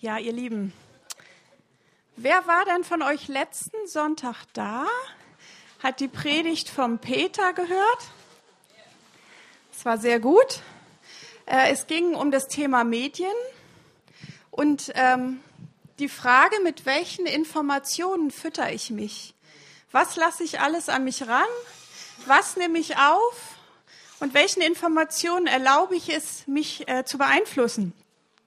Ja, ihr Lieben, wer war denn von euch letzten Sonntag da? Hat die Predigt vom Peter gehört? Es war sehr gut. Äh, es ging um das Thema Medien und ähm, die Frage, mit welchen Informationen fütter ich mich? Was lasse ich alles an mich ran? Was nehme ich auf? Und welchen Informationen erlaube ich es, mich äh, zu beeinflussen?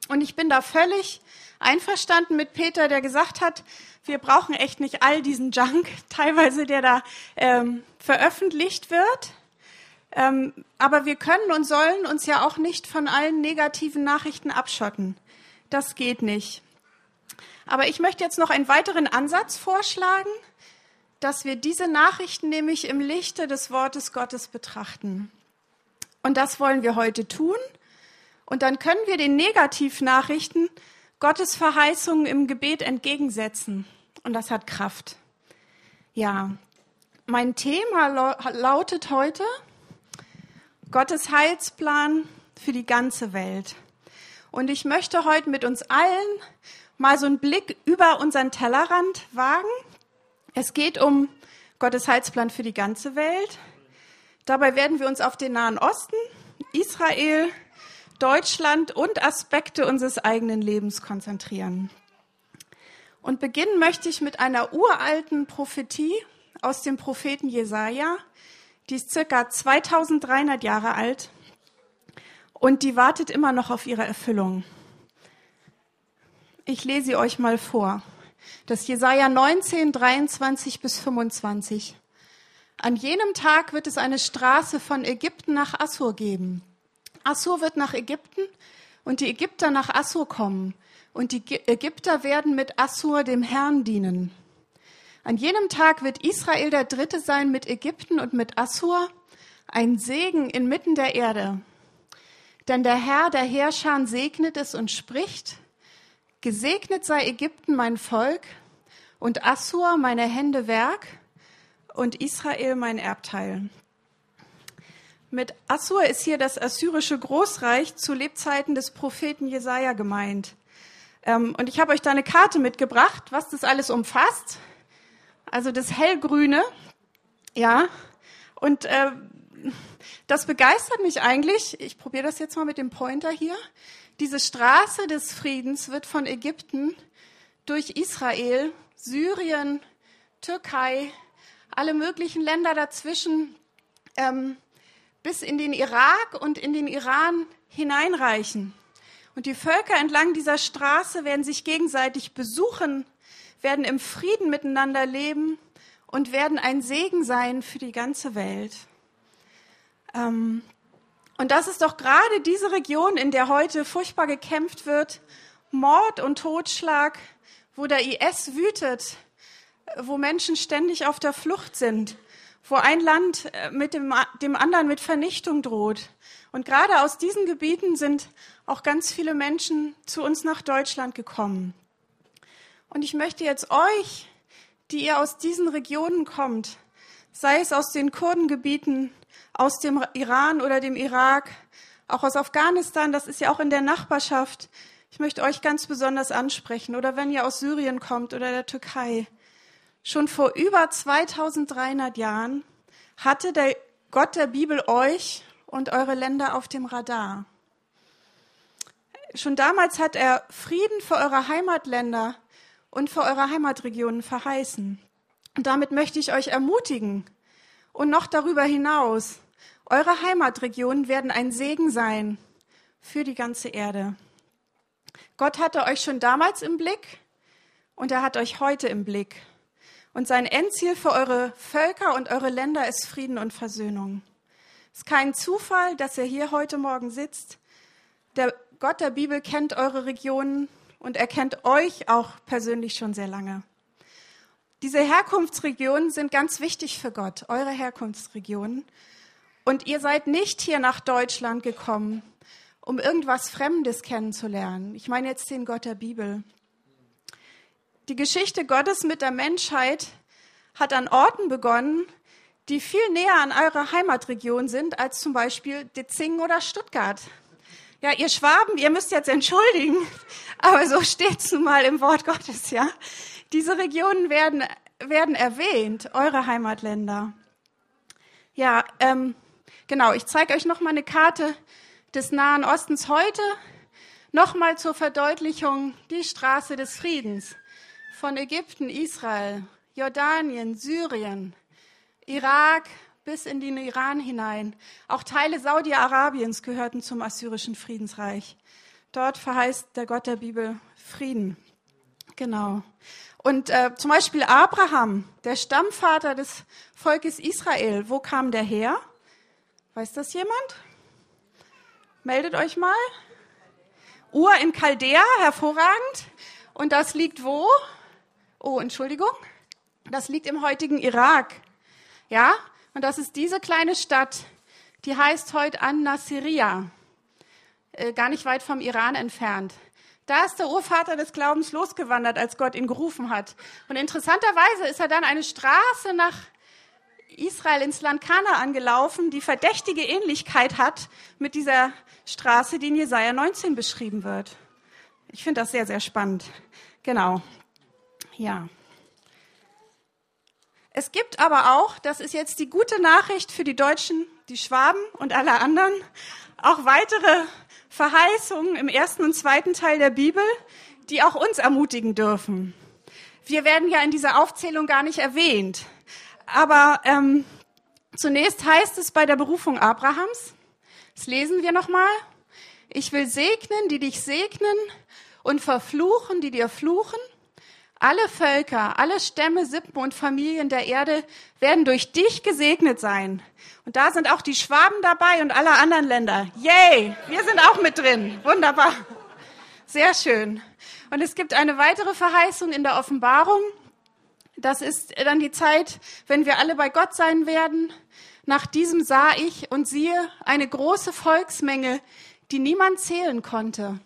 Und ich bin da völlig einverstanden mit Peter, der gesagt hat, wir brauchen echt nicht all diesen Junk, teilweise der da ähm, veröffentlicht wird. Ähm, aber wir können und sollen uns ja auch nicht von allen negativen Nachrichten abschotten. Das geht nicht. Aber ich möchte jetzt noch einen weiteren Ansatz vorschlagen, dass wir diese Nachrichten nämlich im Lichte des Wortes Gottes betrachten. Und das wollen wir heute tun. Und dann können wir den Negativnachrichten Gottes Verheißungen im Gebet entgegensetzen. Und das hat Kraft. Ja, mein Thema lautet heute Gottes Heilsplan für die ganze Welt. Und ich möchte heute mit uns allen mal so einen Blick über unseren Tellerrand wagen. Es geht um Gottes Heilsplan für die ganze Welt. Dabei werden wir uns auf den Nahen Osten, Israel, Deutschland und Aspekte unseres eigenen Lebens konzentrieren. Und beginnen möchte ich mit einer uralten Prophetie aus dem Propheten Jesaja. Die ist circa 2300 Jahre alt und die wartet immer noch auf ihre Erfüllung. Ich lese sie euch mal vor. Das Jesaja 19, 23 bis 25. An jenem Tag wird es eine Straße von Ägypten nach Assur geben Assur wird nach Ägypten und die Ägypter nach Assur kommen. Und die Ägypter werden mit Assur dem Herrn dienen. An jenem Tag wird Israel der Dritte sein mit Ägypten und mit Assur, ein Segen inmitten der Erde. Denn der Herr der Herrscher segnet es und spricht, Gesegnet sei Ägypten mein Volk und Assur meine Hände Werk und Israel mein Erbteil. Mit Assur ist hier das assyrische Großreich zu Lebzeiten des Propheten Jesaja gemeint. Ähm, und ich habe euch da eine Karte mitgebracht, was das alles umfasst. Also das hellgrüne, ja. Und äh, das begeistert mich eigentlich. Ich probiere das jetzt mal mit dem Pointer hier. Diese Straße des Friedens wird von Ägypten durch Israel, Syrien, Türkei, alle möglichen Länder dazwischen ähm, bis in den Irak und in den Iran hineinreichen. Und die Völker entlang dieser Straße werden sich gegenseitig besuchen, werden im Frieden miteinander leben und werden ein Segen sein für die ganze Welt. Ähm, und das ist doch gerade diese Region, in der heute furchtbar gekämpft wird, Mord und Totschlag, wo der IS wütet, wo Menschen ständig auf der Flucht sind wo ein Land äh, mit dem, dem anderen mit Vernichtung droht. Und gerade aus diesen Gebieten sind auch ganz viele Menschen zu uns nach Deutschland gekommen. Und ich möchte jetzt euch, die ihr aus diesen Regionen kommt, sei es aus den Kurdengebieten, aus dem Iran oder dem Irak, auch aus Afghanistan, das ist ja auch in der Nachbarschaft. Ich möchte euch ganz besonders ansprechen. Oder wenn ihr aus Syrien kommt oder der Türkei. Schon vor über 2300 Jahren hatte der Gott der Bibel euch und eure Länder auf dem Radar. Schon damals hat er Frieden für eure Heimatländer und für eure Heimatregionen verheißen. Und damit möchte ich euch ermutigen. Und noch darüber hinaus, eure Heimatregionen werden ein Segen sein für die ganze Erde. Gott hatte euch schon damals im Blick und er hat euch heute im Blick. Und sein Endziel für eure Völker und eure Länder ist Frieden und Versöhnung. Es ist kein Zufall, dass er hier heute Morgen sitzt. Der Gott der Bibel kennt eure Regionen und er kennt euch auch persönlich schon sehr lange. Diese Herkunftsregionen sind ganz wichtig für Gott, eure Herkunftsregionen. Und ihr seid nicht hier nach Deutschland gekommen, um irgendwas Fremdes kennenzulernen. Ich meine jetzt den Gott der Bibel. Die Geschichte Gottes mit der Menschheit hat an Orten begonnen, die viel näher an eurer Heimatregion sind als zum Beispiel Ditzingen oder Stuttgart. Ja, ihr Schwaben, ihr müsst jetzt entschuldigen, aber so steht's nun mal im Wort Gottes, ja. Diese Regionen werden, werden erwähnt, eure Heimatländer. Ja, ähm, genau, ich zeige euch noch mal eine Karte des Nahen Ostens heute. Nochmal zur Verdeutlichung die Straße des Friedens von Ägypten, Israel, Jordanien, Syrien, Irak bis in den Iran hinein. Auch Teile Saudi-Arabiens gehörten zum assyrischen Friedensreich. Dort verheißt der Gott der Bibel Frieden. Genau. Und äh, zum Beispiel Abraham, der Stammvater des Volkes Israel, wo kam der her? Weiß das jemand? Meldet euch mal. Ur in Chaldea, hervorragend. Und das liegt wo? Oh, Entschuldigung. Das liegt im heutigen Irak. Ja? Und das ist diese kleine Stadt, die heißt heute An-Nasiria. Äh, gar nicht weit vom Iran entfernt. Da ist der Urvater des Glaubens losgewandert, als Gott ihn gerufen hat. Und interessanterweise ist er dann eine Straße nach Israel ins Land Kana angelaufen, die verdächtige Ähnlichkeit hat mit dieser Straße, die in Jesaja 19 beschrieben wird. Ich finde das sehr, sehr spannend. Genau. Ja. Es gibt aber auch, das ist jetzt die gute Nachricht für die Deutschen, die Schwaben und alle anderen, auch weitere Verheißungen im ersten und zweiten Teil der Bibel, die auch uns ermutigen dürfen. Wir werden ja in dieser Aufzählung gar nicht erwähnt. Aber ähm, zunächst heißt es bei der Berufung Abrahams, das lesen wir nochmal, ich will segnen, die dich segnen und verfluchen, die dir fluchen. Alle Völker, alle Stämme, Sippen und Familien der Erde werden durch dich gesegnet sein. Und da sind auch die Schwaben dabei und alle anderen Länder. Yay! Wir sind auch mit drin. Wunderbar. Sehr schön. Und es gibt eine weitere Verheißung in der Offenbarung. Das ist dann die Zeit, wenn wir alle bei Gott sein werden. Nach diesem sah ich und siehe eine große Volksmenge, die niemand zählen konnte,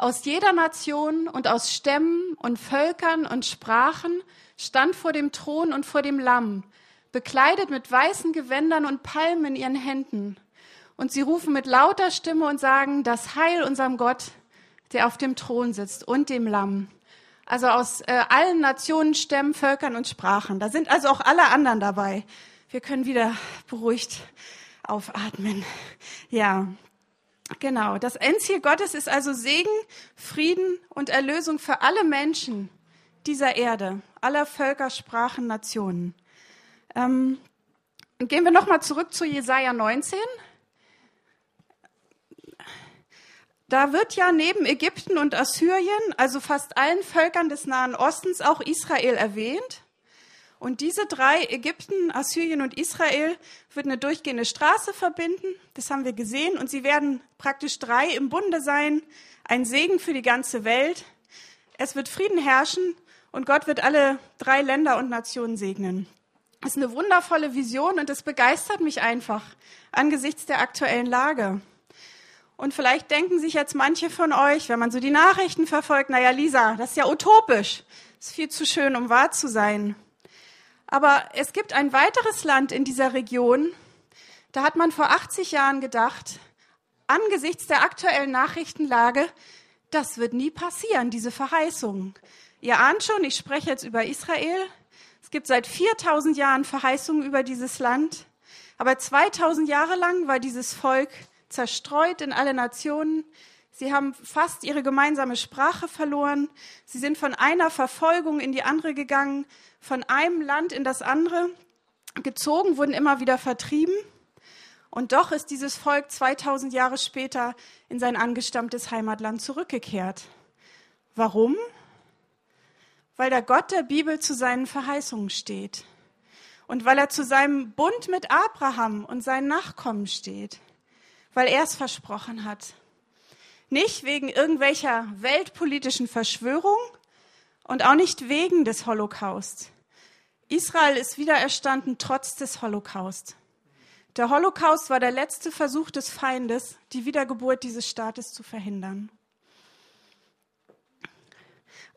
aus jeder Nation und aus Stämmen und Völkern und Sprachen stand vor dem Thron und vor dem Lamm, bekleidet mit weißen Gewändern und Palmen in ihren Händen. Und sie rufen mit lauter Stimme und sagen, das Heil unserem Gott, der auf dem Thron sitzt und dem Lamm also aus äh, allen Nationen, Stämmen, Völkern und Sprachen. Da sind also auch alle anderen dabei. Wir können wieder beruhigt aufatmen. Ja, genau. Das Endziel Gottes ist also Segen, Frieden und Erlösung für alle Menschen dieser Erde, aller Völker, Sprachen, Nationen. Ähm, gehen wir nochmal zurück zu Jesaja 19. Da wird ja neben Ägypten und Assyrien, also fast allen Völkern des Nahen Ostens, auch Israel erwähnt. Und diese drei, Ägypten, Assyrien und Israel, wird eine durchgehende Straße verbinden. Das haben wir gesehen. Und sie werden praktisch drei im Bunde sein. Ein Segen für die ganze Welt. Es wird Frieden herrschen und Gott wird alle drei Länder und Nationen segnen. Das ist eine wundervolle Vision und es begeistert mich einfach angesichts der aktuellen Lage. Und vielleicht denken sich jetzt manche von euch, wenn man so die Nachrichten verfolgt, naja, Lisa, das ist ja utopisch. Das ist viel zu schön, um wahr zu sein. Aber es gibt ein weiteres Land in dieser Region, da hat man vor 80 Jahren gedacht, angesichts der aktuellen Nachrichtenlage, das wird nie passieren, diese Verheißung. Ihr ahnt schon, ich spreche jetzt über Israel. Es gibt seit 4000 Jahren Verheißungen über dieses Land. Aber 2000 Jahre lang war dieses Volk zerstreut in alle Nationen. Sie haben fast ihre gemeinsame Sprache verloren. Sie sind von einer Verfolgung in die andere gegangen, von einem Land in das andere gezogen, wurden immer wieder vertrieben. Und doch ist dieses Volk 2000 Jahre später in sein angestammtes Heimatland zurückgekehrt. Warum? Weil der Gott der Bibel zu seinen Verheißungen steht und weil er zu seinem Bund mit Abraham und seinen Nachkommen steht weil er es versprochen hat. Nicht wegen irgendwelcher weltpolitischen Verschwörung und auch nicht wegen des Holocaust. Israel ist wiedererstanden trotz des Holocaust. Der Holocaust war der letzte Versuch des Feindes, die Wiedergeburt dieses Staates zu verhindern.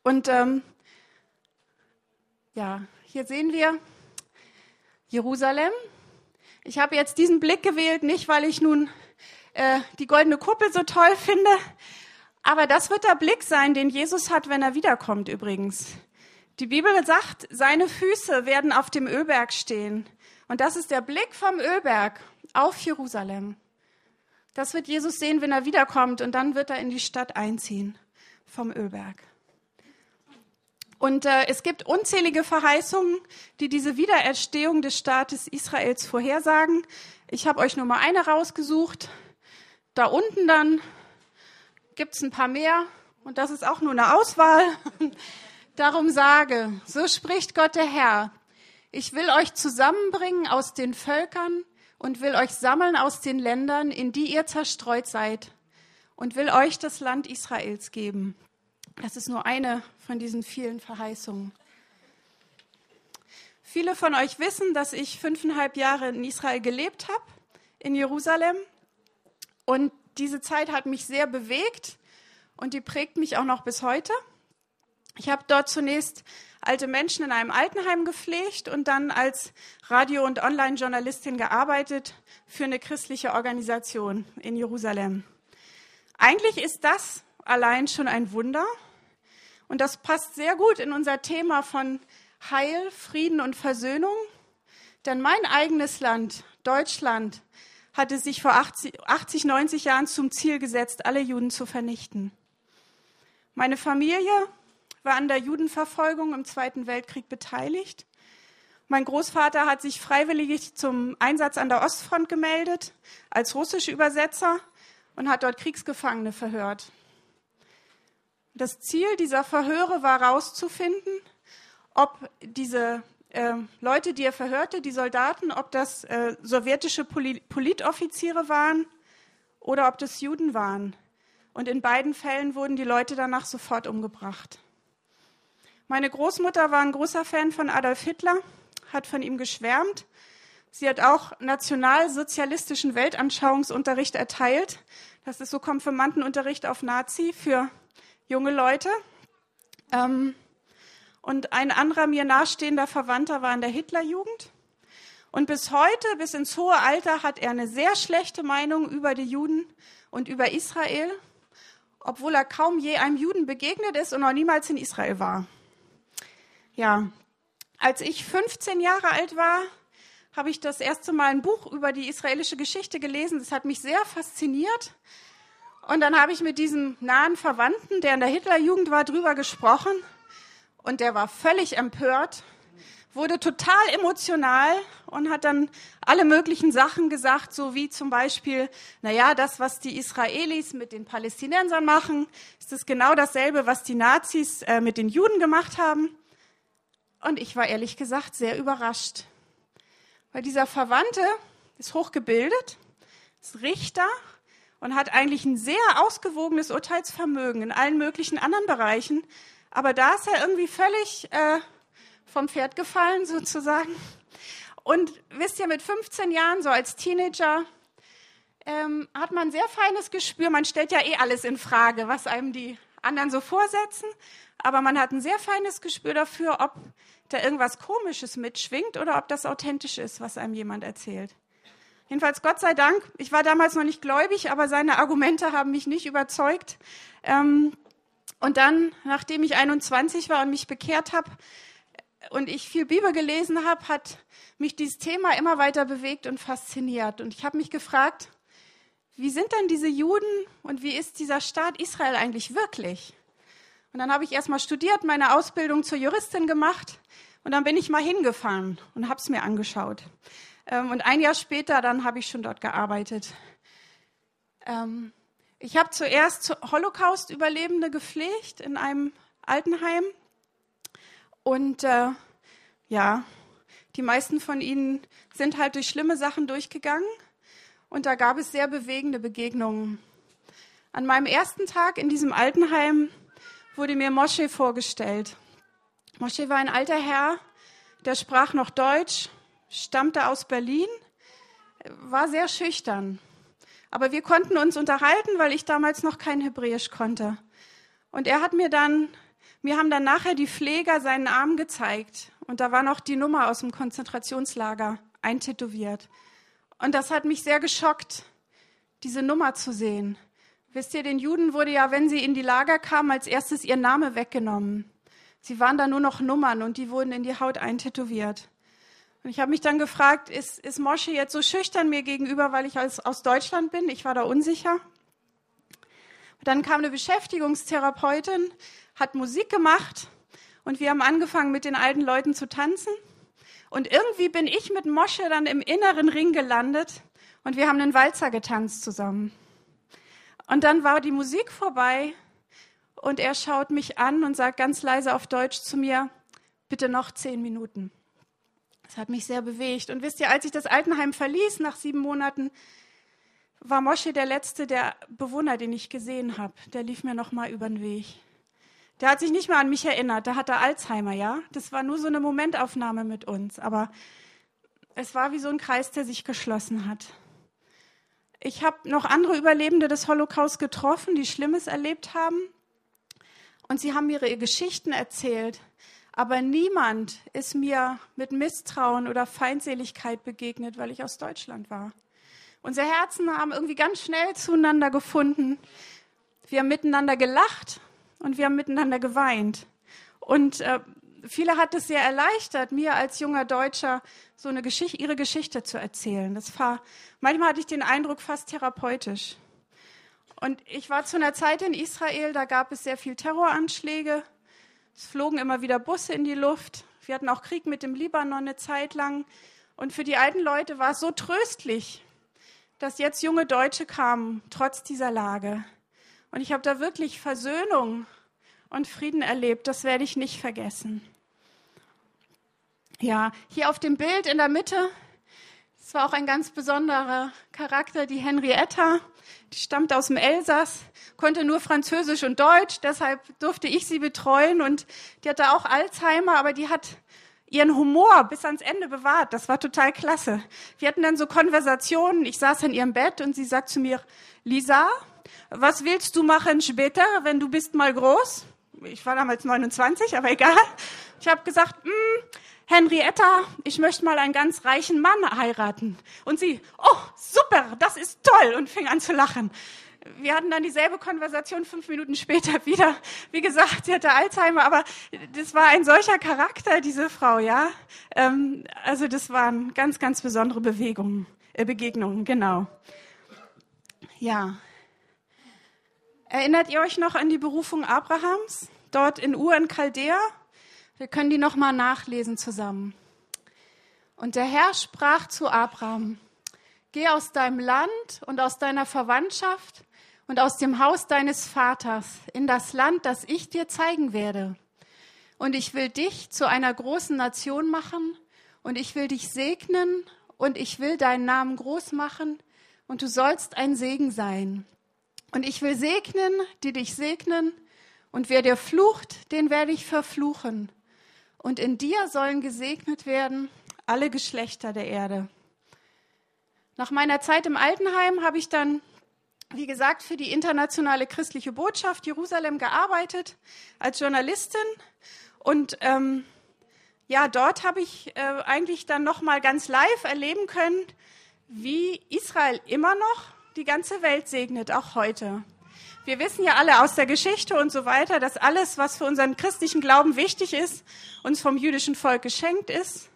Und ähm, ja, hier sehen wir Jerusalem. Ich habe jetzt diesen Blick gewählt, nicht weil ich nun äh, die goldene Kuppel so toll finde. Aber das wird der Blick sein, den Jesus hat, wenn er wiederkommt übrigens. Die Bibel sagt, seine Füße werden auf dem Ölberg stehen. Und das ist der Blick vom Ölberg auf Jerusalem. Das wird Jesus sehen, wenn er wiederkommt. Und dann wird er in die Stadt einziehen vom Ölberg. Und äh, es gibt unzählige Verheißungen, die diese Wiedererstehung des Staates Israels vorhersagen. Ich habe euch nur mal eine rausgesucht. Da unten dann gibt es ein paar mehr. Und das ist auch nur eine Auswahl. Darum sage, so spricht Gott der Herr. Ich will euch zusammenbringen aus den Völkern und will euch sammeln aus den Ländern, in die ihr zerstreut seid, und will euch das Land Israels geben. Das ist nur eine von diesen vielen Verheißungen. Viele von euch wissen, dass ich fünfeinhalb Jahre in Israel gelebt habe, in Jerusalem. Und diese Zeit hat mich sehr bewegt und die prägt mich auch noch bis heute. Ich habe dort zunächst alte Menschen in einem Altenheim gepflegt und dann als Radio- und Online-Journalistin gearbeitet für eine christliche Organisation in Jerusalem. Eigentlich ist das allein schon ein Wunder. Und das passt sehr gut in unser Thema von Heil, Frieden und Versöhnung. Denn mein eigenes Land, Deutschland, hatte sich vor 80, 80, 90 Jahren zum Ziel gesetzt, alle Juden zu vernichten. Meine Familie war an der Judenverfolgung im Zweiten Weltkrieg beteiligt. Mein Großvater hat sich freiwillig zum Einsatz an der Ostfront gemeldet als russischer Übersetzer und hat dort Kriegsgefangene verhört. Das Ziel dieser Verhöre war herauszufinden, ob diese äh, Leute, die er verhörte, die Soldaten, ob das äh, sowjetische Poli Politoffiziere waren oder ob das Juden waren. Und in beiden Fällen wurden die Leute danach sofort umgebracht. Meine Großmutter war ein großer Fan von Adolf Hitler, hat von ihm geschwärmt. Sie hat auch nationalsozialistischen Weltanschauungsunterricht erteilt. Das ist so Konfirmandenunterricht auf Nazi für junge Leute. Ähm, und ein anderer mir nahestehender Verwandter war in der Hitlerjugend. Und bis heute, bis ins hohe Alter, hat er eine sehr schlechte Meinung über die Juden und über Israel, obwohl er kaum je einem Juden begegnet ist und noch niemals in Israel war. Ja, als ich 15 Jahre alt war, habe ich das erste Mal ein Buch über die israelische Geschichte gelesen. Das hat mich sehr fasziniert. Und dann habe ich mit diesem nahen Verwandten, der in der Hitlerjugend war, drüber gesprochen. Und der war völlig empört, wurde total emotional und hat dann alle möglichen Sachen gesagt, so wie zum Beispiel, na ja, das, was die Israelis mit den Palästinensern machen, ist das genau dasselbe, was die Nazis äh, mit den Juden gemacht haben. Und ich war ehrlich gesagt sehr überrascht, weil dieser Verwandte ist hochgebildet, ist Richter und hat eigentlich ein sehr ausgewogenes Urteilsvermögen in allen möglichen anderen Bereichen. Aber da ist er irgendwie völlig äh, vom Pferd gefallen sozusagen. Und wisst ihr, mit 15 Jahren, so als Teenager, ähm, hat man sehr feines Gespür. Man stellt ja eh alles in Frage, was einem die anderen so vorsetzen. Aber man hat ein sehr feines Gespür dafür, ob da irgendwas Komisches mitschwingt oder ob das authentisch ist, was einem jemand erzählt. Jedenfalls Gott sei Dank, ich war damals noch nicht gläubig, aber seine Argumente haben mich nicht überzeugt. Ähm, und dann, nachdem ich 21 war und mich bekehrt habe und ich viel Bibel gelesen habe, hat mich dieses Thema immer weiter bewegt und fasziniert. Und ich habe mich gefragt, wie sind denn diese Juden und wie ist dieser Staat Israel eigentlich wirklich? Und dann habe ich erst mal studiert, meine Ausbildung zur Juristin gemacht und dann bin ich mal hingefahren und habe es mir angeschaut. Ähm, und ein Jahr später, dann habe ich schon dort gearbeitet. Ich habe zuerst Holocaust-Überlebende gepflegt in einem Altenheim. Und äh, ja, die meisten von ihnen sind halt durch schlimme Sachen durchgegangen. Und da gab es sehr bewegende Begegnungen. An meinem ersten Tag in diesem Altenheim wurde mir Mosche vorgestellt. Mosche war ein alter Herr, der sprach noch Deutsch stammte aus Berlin, war sehr schüchtern. Aber wir konnten uns unterhalten, weil ich damals noch kein Hebräisch konnte. Und er hat mir dann, mir haben dann nachher die Pfleger seinen Arm gezeigt. Und da war noch die Nummer aus dem Konzentrationslager eintätowiert. Und das hat mich sehr geschockt. diese Nummer zu sehen. Wisst ihr, den Juden wurde ja, wenn sie in die Lager kamen, als erstes ihr Name weggenommen. Sie waren da nur noch Nummern und die wurden in die Haut eintätowiert. Und ich habe mich dann gefragt, ist, ist Mosche jetzt so schüchtern mir gegenüber, weil ich als, aus Deutschland bin? Ich war da unsicher. Dann kam eine Beschäftigungstherapeutin, hat Musik gemacht und wir haben angefangen, mit den alten Leuten zu tanzen. Und irgendwie bin ich mit Mosche dann im inneren Ring gelandet und wir haben einen Walzer getanzt zusammen. Und dann war die Musik vorbei und er schaut mich an und sagt ganz leise auf Deutsch zu mir, bitte noch zehn Minuten. Das hat mich sehr bewegt. Und wisst ihr, als ich das Altenheim verließ nach sieben Monaten, war Mosche der letzte der Bewohner, den ich gesehen habe. Der lief mir noch mal über den Weg. Der hat sich nicht mehr an mich erinnert. Da hat er Alzheimer, ja. Das war nur so eine Momentaufnahme mit uns. Aber es war wie so ein Kreis, der sich geschlossen hat. Ich habe noch andere Überlebende des Holocaust getroffen, die Schlimmes erlebt haben. Und sie haben ihre Geschichten erzählt. Aber niemand ist mir mit Misstrauen oder Feindseligkeit begegnet, weil ich aus Deutschland war. Unsere Herzen haben irgendwie ganz schnell zueinander gefunden. Wir haben miteinander gelacht und wir haben miteinander geweint. Und äh, viele hat es sehr erleichtert, mir als junger Deutscher so eine Geschichte, ihre Geschichte zu erzählen. Das war, manchmal hatte ich den Eindruck, fast therapeutisch. Und ich war zu einer Zeit in Israel, da gab es sehr viel Terroranschläge es flogen immer wieder Busse in die Luft. Wir hatten auch Krieg mit dem Libanon eine Zeit lang. Und für die alten Leute war es so tröstlich, dass jetzt junge Deutsche kamen, trotz dieser Lage. Und ich habe da wirklich Versöhnung und Frieden erlebt. Das werde ich nicht vergessen. Ja, hier auf dem Bild in der Mitte, das war auch ein ganz besonderer Charakter, die Henrietta. Stammt aus dem Elsass, konnte nur Französisch und Deutsch, deshalb durfte ich sie betreuen und die hatte auch Alzheimer, aber die hat ihren Humor bis ans Ende bewahrt. Das war total klasse. Wir hatten dann so Konversationen. Ich saß in ihrem Bett und sie sagt zu mir, Lisa, was willst du machen später, wenn du bist mal groß? Ich war damals 29, aber egal. Ich habe gesagt, mm, Henrietta, ich möchte mal einen ganz reichen Mann heiraten. Und sie, oh, super, das ist toll, und fing an zu lachen. Wir hatten dann dieselbe Konversation fünf Minuten später wieder. Wie gesagt, sie hatte Alzheimer, aber das war ein solcher Charakter, diese Frau, ja. Ähm, also das waren ganz, ganz besondere Bewegungen, äh, Begegnungen, genau. Ja. Erinnert ihr euch noch an die Berufung Abrahams? Dort in Ur in Chaldea? Wir können die nochmal nachlesen zusammen. Und der Herr sprach zu Abraham, geh aus deinem Land und aus deiner Verwandtschaft und aus dem Haus deines Vaters in das Land, das ich dir zeigen werde. Und ich will dich zu einer großen Nation machen und ich will dich segnen und ich will deinen Namen groß machen und du sollst ein Segen sein. Und ich will segnen, die dich segnen und wer dir flucht, den werde ich verfluchen und in dir sollen gesegnet werden alle Geschlechter der Erde. Nach meiner Zeit im Altenheim habe ich dann, wie gesagt, für die internationale christliche Botschaft Jerusalem gearbeitet als Journalistin und ähm, ja, dort habe ich äh, eigentlich dann noch mal ganz live erleben können, wie Israel immer noch die ganze Welt segnet, auch heute. Wir wissen ja alle aus der Geschichte und so weiter, dass alles, was für unseren christlichen Glauben wichtig ist, uns vom jüdischen Volk geschenkt ist.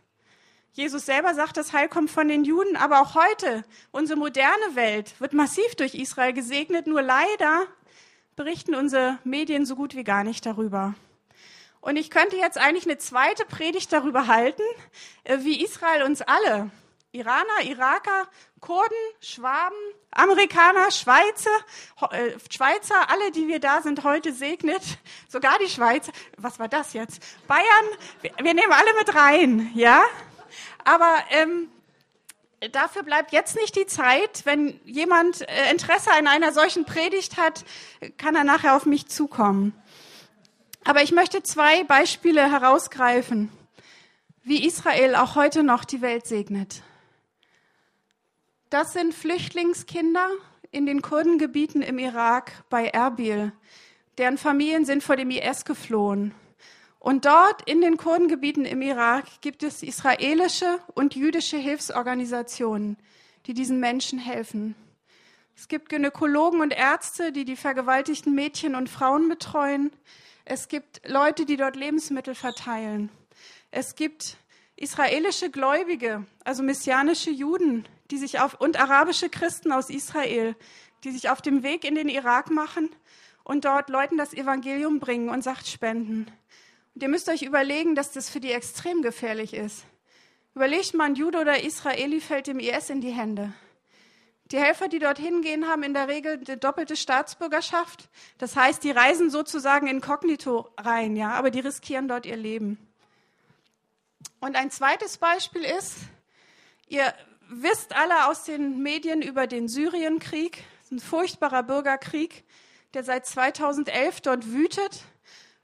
Jesus selber sagt, das Heil kommt von den Juden, aber auch heute, unsere moderne Welt wird massiv durch Israel gesegnet, nur leider berichten unsere Medien so gut wie gar nicht darüber. Und ich könnte jetzt eigentlich eine zweite Predigt darüber halten, äh, wie Israel uns alle Iraner, Iraker, Kurden, Schwaben, Amerikaner, Schweizer, äh, Schweizer, alle, die wir da sind, heute segnet. Sogar die Schweizer. Was war das jetzt? Bayern, wir, wir nehmen alle mit rein, ja? Aber ähm, dafür bleibt jetzt nicht die Zeit. Wenn jemand äh, Interesse an einer solchen Predigt hat, kann er nachher auf mich zukommen. Aber ich möchte zwei Beispiele herausgreifen, wie Israel auch heute noch die Welt segnet. Das sind Flüchtlingskinder in den Kurdengebieten im Irak bei Erbil. Deren Familien sind vor dem IS geflohen. Und dort in den Kurdengebieten im Irak gibt es israelische und jüdische Hilfsorganisationen, die diesen Menschen helfen. Es gibt Gynäkologen und Ärzte, die die vergewaltigten Mädchen und Frauen betreuen. Es gibt Leute, die dort Lebensmittel verteilen. Es gibt israelische Gläubige, also messianische Juden, die sich auf, und arabische Christen aus Israel, die sich auf dem Weg in den Irak machen und dort Leuten das Evangelium bringen und Sacht spenden. Und ihr müsst euch überlegen, dass das für die extrem gefährlich ist. Überlegt mal, ein Jude oder Israeli fällt dem IS in die Hände. Die Helfer, die dorthin gehen, haben in der Regel die doppelte Staatsbürgerschaft. Das heißt, die reisen sozusagen inkognito rein, ja, aber die riskieren dort ihr Leben. Und ein zweites Beispiel ist, ihr wisst alle aus den Medien über den Syrienkrieg, ein furchtbarer Bürgerkrieg, der seit 2011 dort wütet.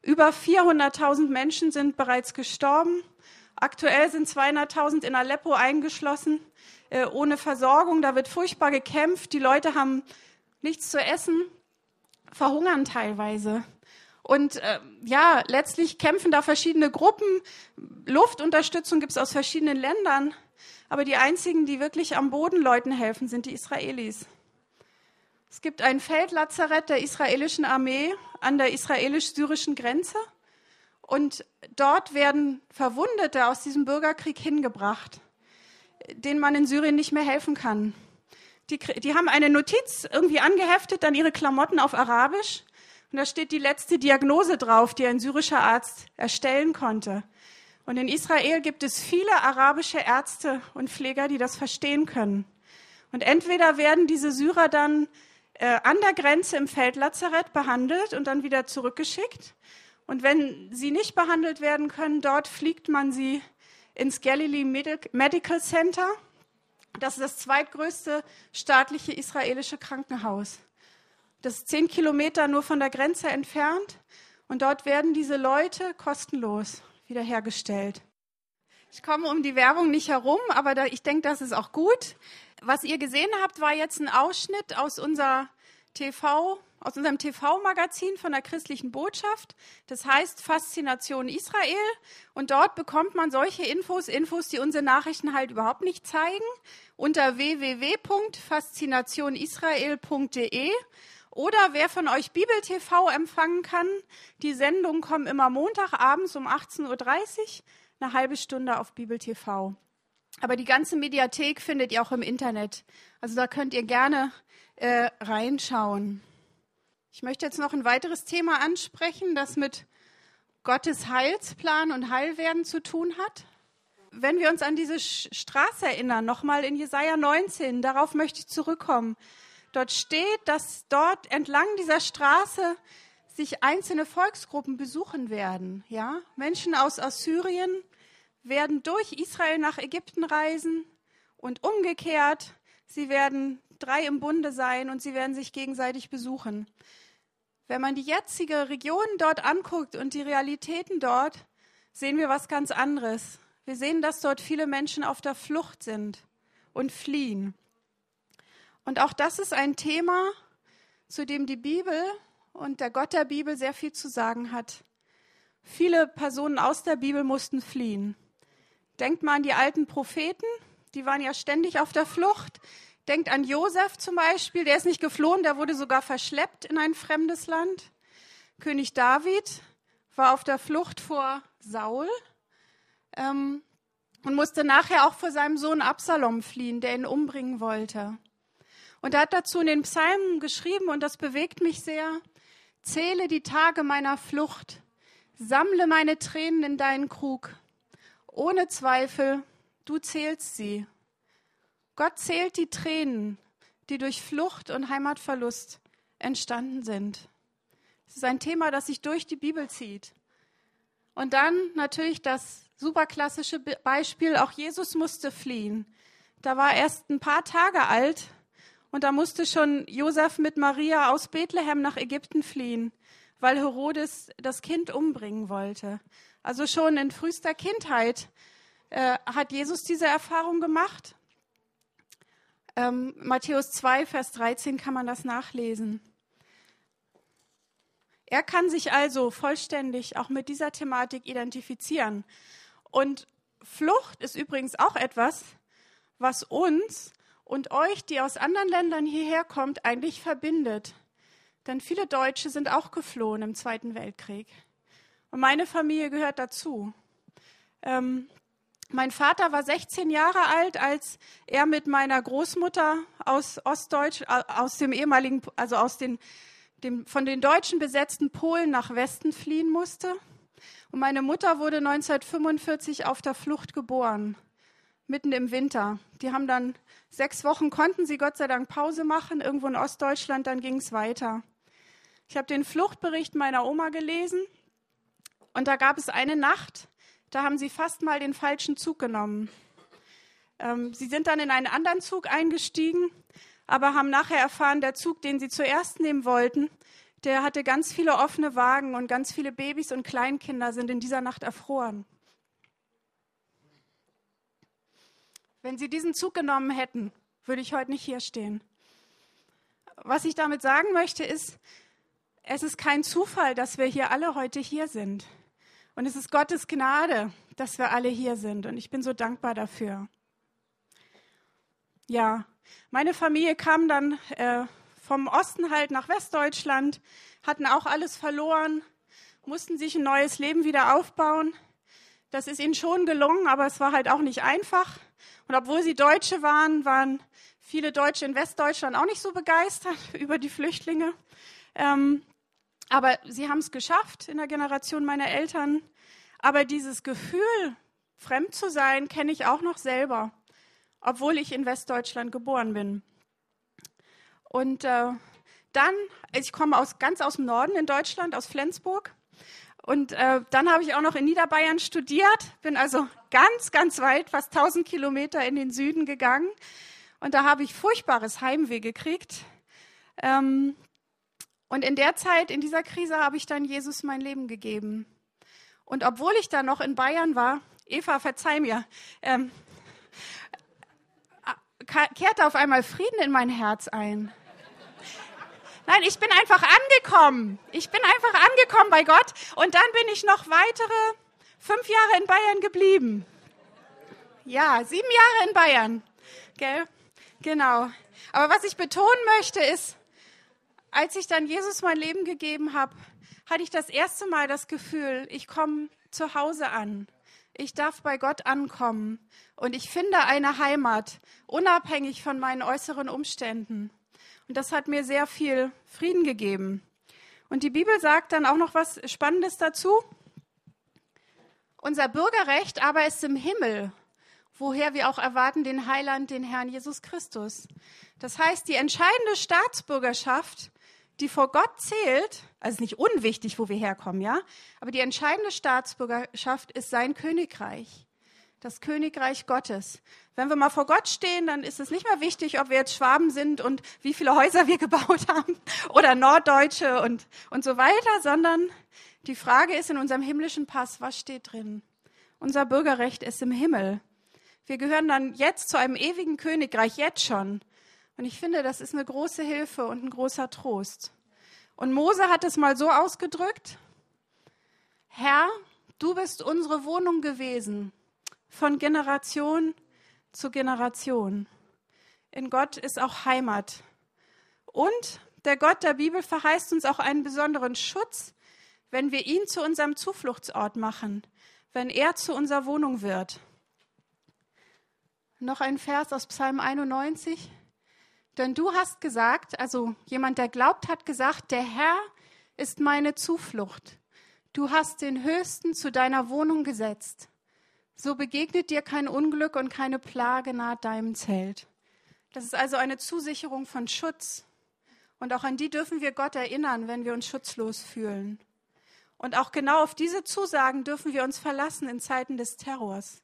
Über 400.000 Menschen sind bereits gestorben. Aktuell sind 200.000 in Aleppo eingeschlossen, äh, ohne Versorgung. Da wird furchtbar gekämpft. Die Leute haben nichts zu essen, verhungern teilweise. Und äh, ja, letztlich kämpfen da verschiedene Gruppen. Luftunterstützung gibt es aus verschiedenen Ländern. Aber die einzigen, die wirklich am Boden Leuten helfen, sind die Israelis. Es gibt ein Feldlazarett der israelischen Armee an der israelisch-syrischen Grenze. Und dort werden Verwundete aus diesem Bürgerkrieg hingebracht, denen man in Syrien nicht mehr helfen kann. Die, die haben eine Notiz irgendwie angeheftet an ihre Klamotten auf Arabisch. Und da steht die letzte Diagnose drauf, die ein syrischer Arzt erstellen konnte. Und in Israel gibt es viele arabische Ärzte und Pfleger, die das verstehen können. Und entweder werden diese Syrer dann äh, an der Grenze im Feldlazarett behandelt und dann wieder zurückgeschickt. Und wenn sie nicht behandelt werden können, dort fliegt man sie ins Galilee Medical Center. Das ist das zweitgrößte staatliche israelische Krankenhaus. Das ist zehn Kilometer nur von der Grenze entfernt. Und dort werden diese Leute kostenlos wiederhergestellt. Ich komme um die Werbung nicht herum, aber da, ich denke, das ist auch gut. Was ihr gesehen habt, war jetzt ein Ausschnitt aus unserer TV, aus unserem TV-Magazin von der christlichen Botschaft. Das heißt Faszination Israel. Und dort bekommt man solche Infos, Infos, die unsere Nachrichten halt überhaupt nicht zeigen, unter www.faszinationisrael.de. Oder wer von euch Bibel TV empfangen kann, die Sendungen kommen immer Montagabends um 18.30 Uhr, eine halbe Stunde auf Bibel TV. Aber die ganze Mediathek findet ihr auch im Internet. Also da könnt ihr gerne äh, reinschauen. Ich möchte jetzt noch ein weiteres Thema ansprechen, das mit Gottes Heilsplan und Heilwerden zu tun hat. Wenn wir uns an diese Straße erinnern, nochmal in Jesaja 19, darauf möchte ich zurückkommen. Dort steht, dass dort entlang dieser Straße sich einzelne Volksgruppen besuchen werden. Ja, Menschen aus Assyrien werden durch Israel nach Ägypten reisen und umgekehrt. Sie werden drei im Bunde sein und sie werden sich gegenseitig besuchen. Wenn man die jetzige Region dort anguckt und die Realitäten dort, sehen wir was ganz anderes. Wir sehen, dass dort viele Menschen auf der Flucht sind und fliehen. Und auch das ist ein Thema, zu dem die Bibel und der Gott der Bibel sehr viel zu sagen hat. Viele Personen aus der Bibel mussten fliehen. Denkt mal an die alten Propheten, die waren ja ständig auf der Flucht. Denkt an Josef zum Beispiel, der ist nicht geflohen, der wurde sogar verschleppt in ein fremdes Land. König David war auf der Flucht vor Saul ähm, und musste nachher auch vor seinem Sohn Absalom fliehen, der ihn umbringen wollte. Und er hat dazu in den Psalmen geschrieben, und das bewegt mich sehr, zähle die Tage meiner Flucht, sammle meine Tränen in deinen Krug. Ohne Zweifel, du zählst sie. Gott zählt die Tränen, die durch Flucht und Heimatverlust entstanden sind. Es ist ein Thema, das sich durch die Bibel zieht. Und dann natürlich das superklassische Beispiel, auch Jesus musste fliehen. Da war er erst ein paar Tage alt und da musste schon Josef mit Maria aus Bethlehem nach Ägypten fliehen, weil Herodes das Kind umbringen wollte. Also schon in frühester Kindheit äh, hat Jesus diese Erfahrung gemacht. Ähm, Matthäus 2, Vers 13 kann man das nachlesen. Er kann sich also vollständig auch mit dieser Thematik identifizieren. Und Flucht ist übrigens auch etwas, was uns und euch, die aus anderen Ländern hierher kommt, eigentlich verbindet. Denn viele Deutsche sind auch geflohen im Zweiten Weltkrieg. Und meine Familie gehört dazu. Ähm, mein Vater war 16 Jahre alt, als er mit meiner Großmutter aus Ostdeutsch, aus dem ehemaligen, also aus den, dem, von den Deutschen besetzten Polen nach Westen fliehen musste. Und meine Mutter wurde 1945 auf der Flucht geboren, mitten im Winter. Die haben dann sechs Wochen konnten sie Gott sei Dank Pause machen, irgendwo in Ostdeutschland, dann ging es weiter. Ich habe den Fluchtbericht meiner Oma gelesen und da gab es eine Nacht, da haben sie fast mal den falschen Zug genommen. Ähm, sie sind dann in einen anderen Zug eingestiegen, aber haben nachher erfahren, der Zug, den sie zuerst nehmen wollten, der hatte ganz viele offene Wagen und ganz viele Babys und Kleinkinder sind in dieser Nacht erfroren. Wenn sie diesen Zug genommen hätten, würde ich heute nicht hier stehen. Was ich damit sagen möchte, ist, es ist kein Zufall, dass wir hier alle heute hier sind. Und es ist Gottes Gnade, dass wir alle hier sind. Und ich bin so dankbar dafür. Ja, meine Familie kam dann äh, vom Osten halt nach Westdeutschland, hatten auch alles verloren, mussten sich ein neues Leben wieder aufbauen. Das ist ihnen schon gelungen, aber es war halt auch nicht einfach. Und obwohl sie Deutsche waren, waren viele Deutsche in Westdeutschland auch nicht so begeistert über die Flüchtlinge. Ähm, aber sie haben es geschafft in der Generation meiner Eltern. Aber dieses Gefühl, fremd zu sein, kenne ich auch noch selber, obwohl ich in Westdeutschland geboren bin. Und äh, dann, ich komme aus, ganz aus dem Norden in Deutschland, aus Flensburg. Und äh, dann habe ich auch noch in Niederbayern studiert, bin also ganz, ganz weit, fast 1000 Kilometer in den Süden gegangen. Und da habe ich furchtbares Heimweh gekriegt. Ähm, und in der Zeit, in dieser Krise, habe ich dann Jesus mein Leben gegeben. Und obwohl ich da noch in Bayern war, Eva, verzeih mir, ähm, kehrte auf einmal Frieden in mein Herz ein. Nein, ich bin einfach angekommen. Ich bin einfach angekommen bei Gott. Und dann bin ich noch weitere fünf Jahre in Bayern geblieben. Ja, sieben Jahre in Bayern. Gell? Genau. Aber was ich betonen möchte ist, als ich dann Jesus mein Leben gegeben habe, hatte ich das erste Mal das Gefühl, ich komme zu Hause an. Ich darf bei Gott ankommen und ich finde eine Heimat, unabhängig von meinen äußeren Umständen. Und das hat mir sehr viel Frieden gegeben. Und die Bibel sagt dann auch noch was Spannendes dazu. Unser Bürgerrecht aber ist im Himmel, woher wir auch erwarten den Heiland, den Herrn Jesus Christus. Das heißt, die entscheidende Staatsbürgerschaft die vor Gott zählt, also nicht unwichtig, wo wir herkommen, ja, aber die entscheidende Staatsbürgerschaft ist sein Königreich, das Königreich Gottes. Wenn wir mal vor Gott stehen, dann ist es nicht mehr wichtig, ob wir jetzt Schwaben sind und wie viele Häuser wir gebaut haben oder Norddeutsche und, und so weiter, sondern die Frage ist in unserem himmlischen Pass, was steht drin? Unser Bürgerrecht ist im Himmel. Wir gehören dann jetzt zu einem ewigen Königreich, jetzt schon. Und ich finde, das ist eine große Hilfe und ein großer Trost. Und Mose hat es mal so ausgedrückt, Herr, du bist unsere Wohnung gewesen, von Generation zu Generation. In Gott ist auch Heimat. Und der Gott der Bibel verheißt uns auch einen besonderen Schutz, wenn wir ihn zu unserem Zufluchtsort machen, wenn er zu unserer Wohnung wird. Noch ein Vers aus Psalm 91. Denn du hast gesagt, also jemand, der glaubt, hat gesagt, der Herr ist meine Zuflucht. Du hast den Höchsten zu deiner Wohnung gesetzt. So begegnet dir kein Unglück und keine Plage nahe deinem Zelt. Das ist also eine Zusicherung von Schutz. Und auch an die dürfen wir Gott erinnern, wenn wir uns schutzlos fühlen. Und auch genau auf diese Zusagen dürfen wir uns verlassen in Zeiten des Terrors.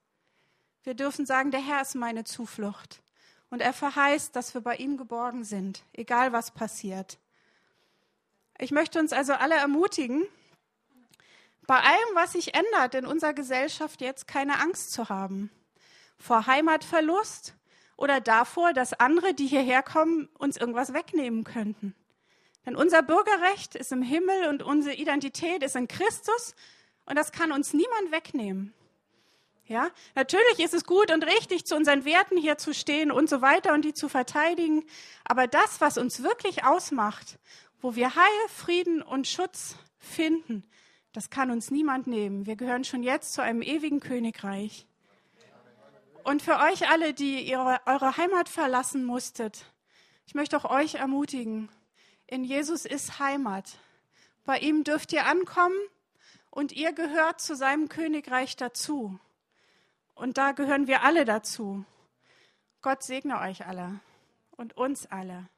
Wir dürfen sagen, der Herr ist meine Zuflucht. Und er verheißt, dass wir bei ihm geborgen sind, egal was passiert. Ich möchte uns also alle ermutigen, bei allem, was sich ändert in unserer Gesellschaft, jetzt keine Angst zu haben. Vor Heimatverlust oder davor, dass andere, die hierher kommen, uns irgendwas wegnehmen könnten. Denn unser Bürgerrecht ist im Himmel und unsere Identität ist in Christus und das kann uns niemand wegnehmen. Ja, natürlich ist es gut und richtig, zu unseren Werten hier zu stehen und so weiter und die zu verteidigen. Aber das, was uns wirklich ausmacht, wo wir Heil, Frieden und Schutz finden, das kann uns niemand nehmen. Wir gehören schon jetzt zu einem ewigen Königreich. Und für euch alle, die ihre, eure Heimat verlassen musstet, ich möchte auch euch ermutigen, in Jesus ist Heimat. Bei ihm dürft ihr ankommen und ihr gehört zu seinem Königreich dazu. Und da gehören wir alle dazu. Gott segne euch alle und uns alle.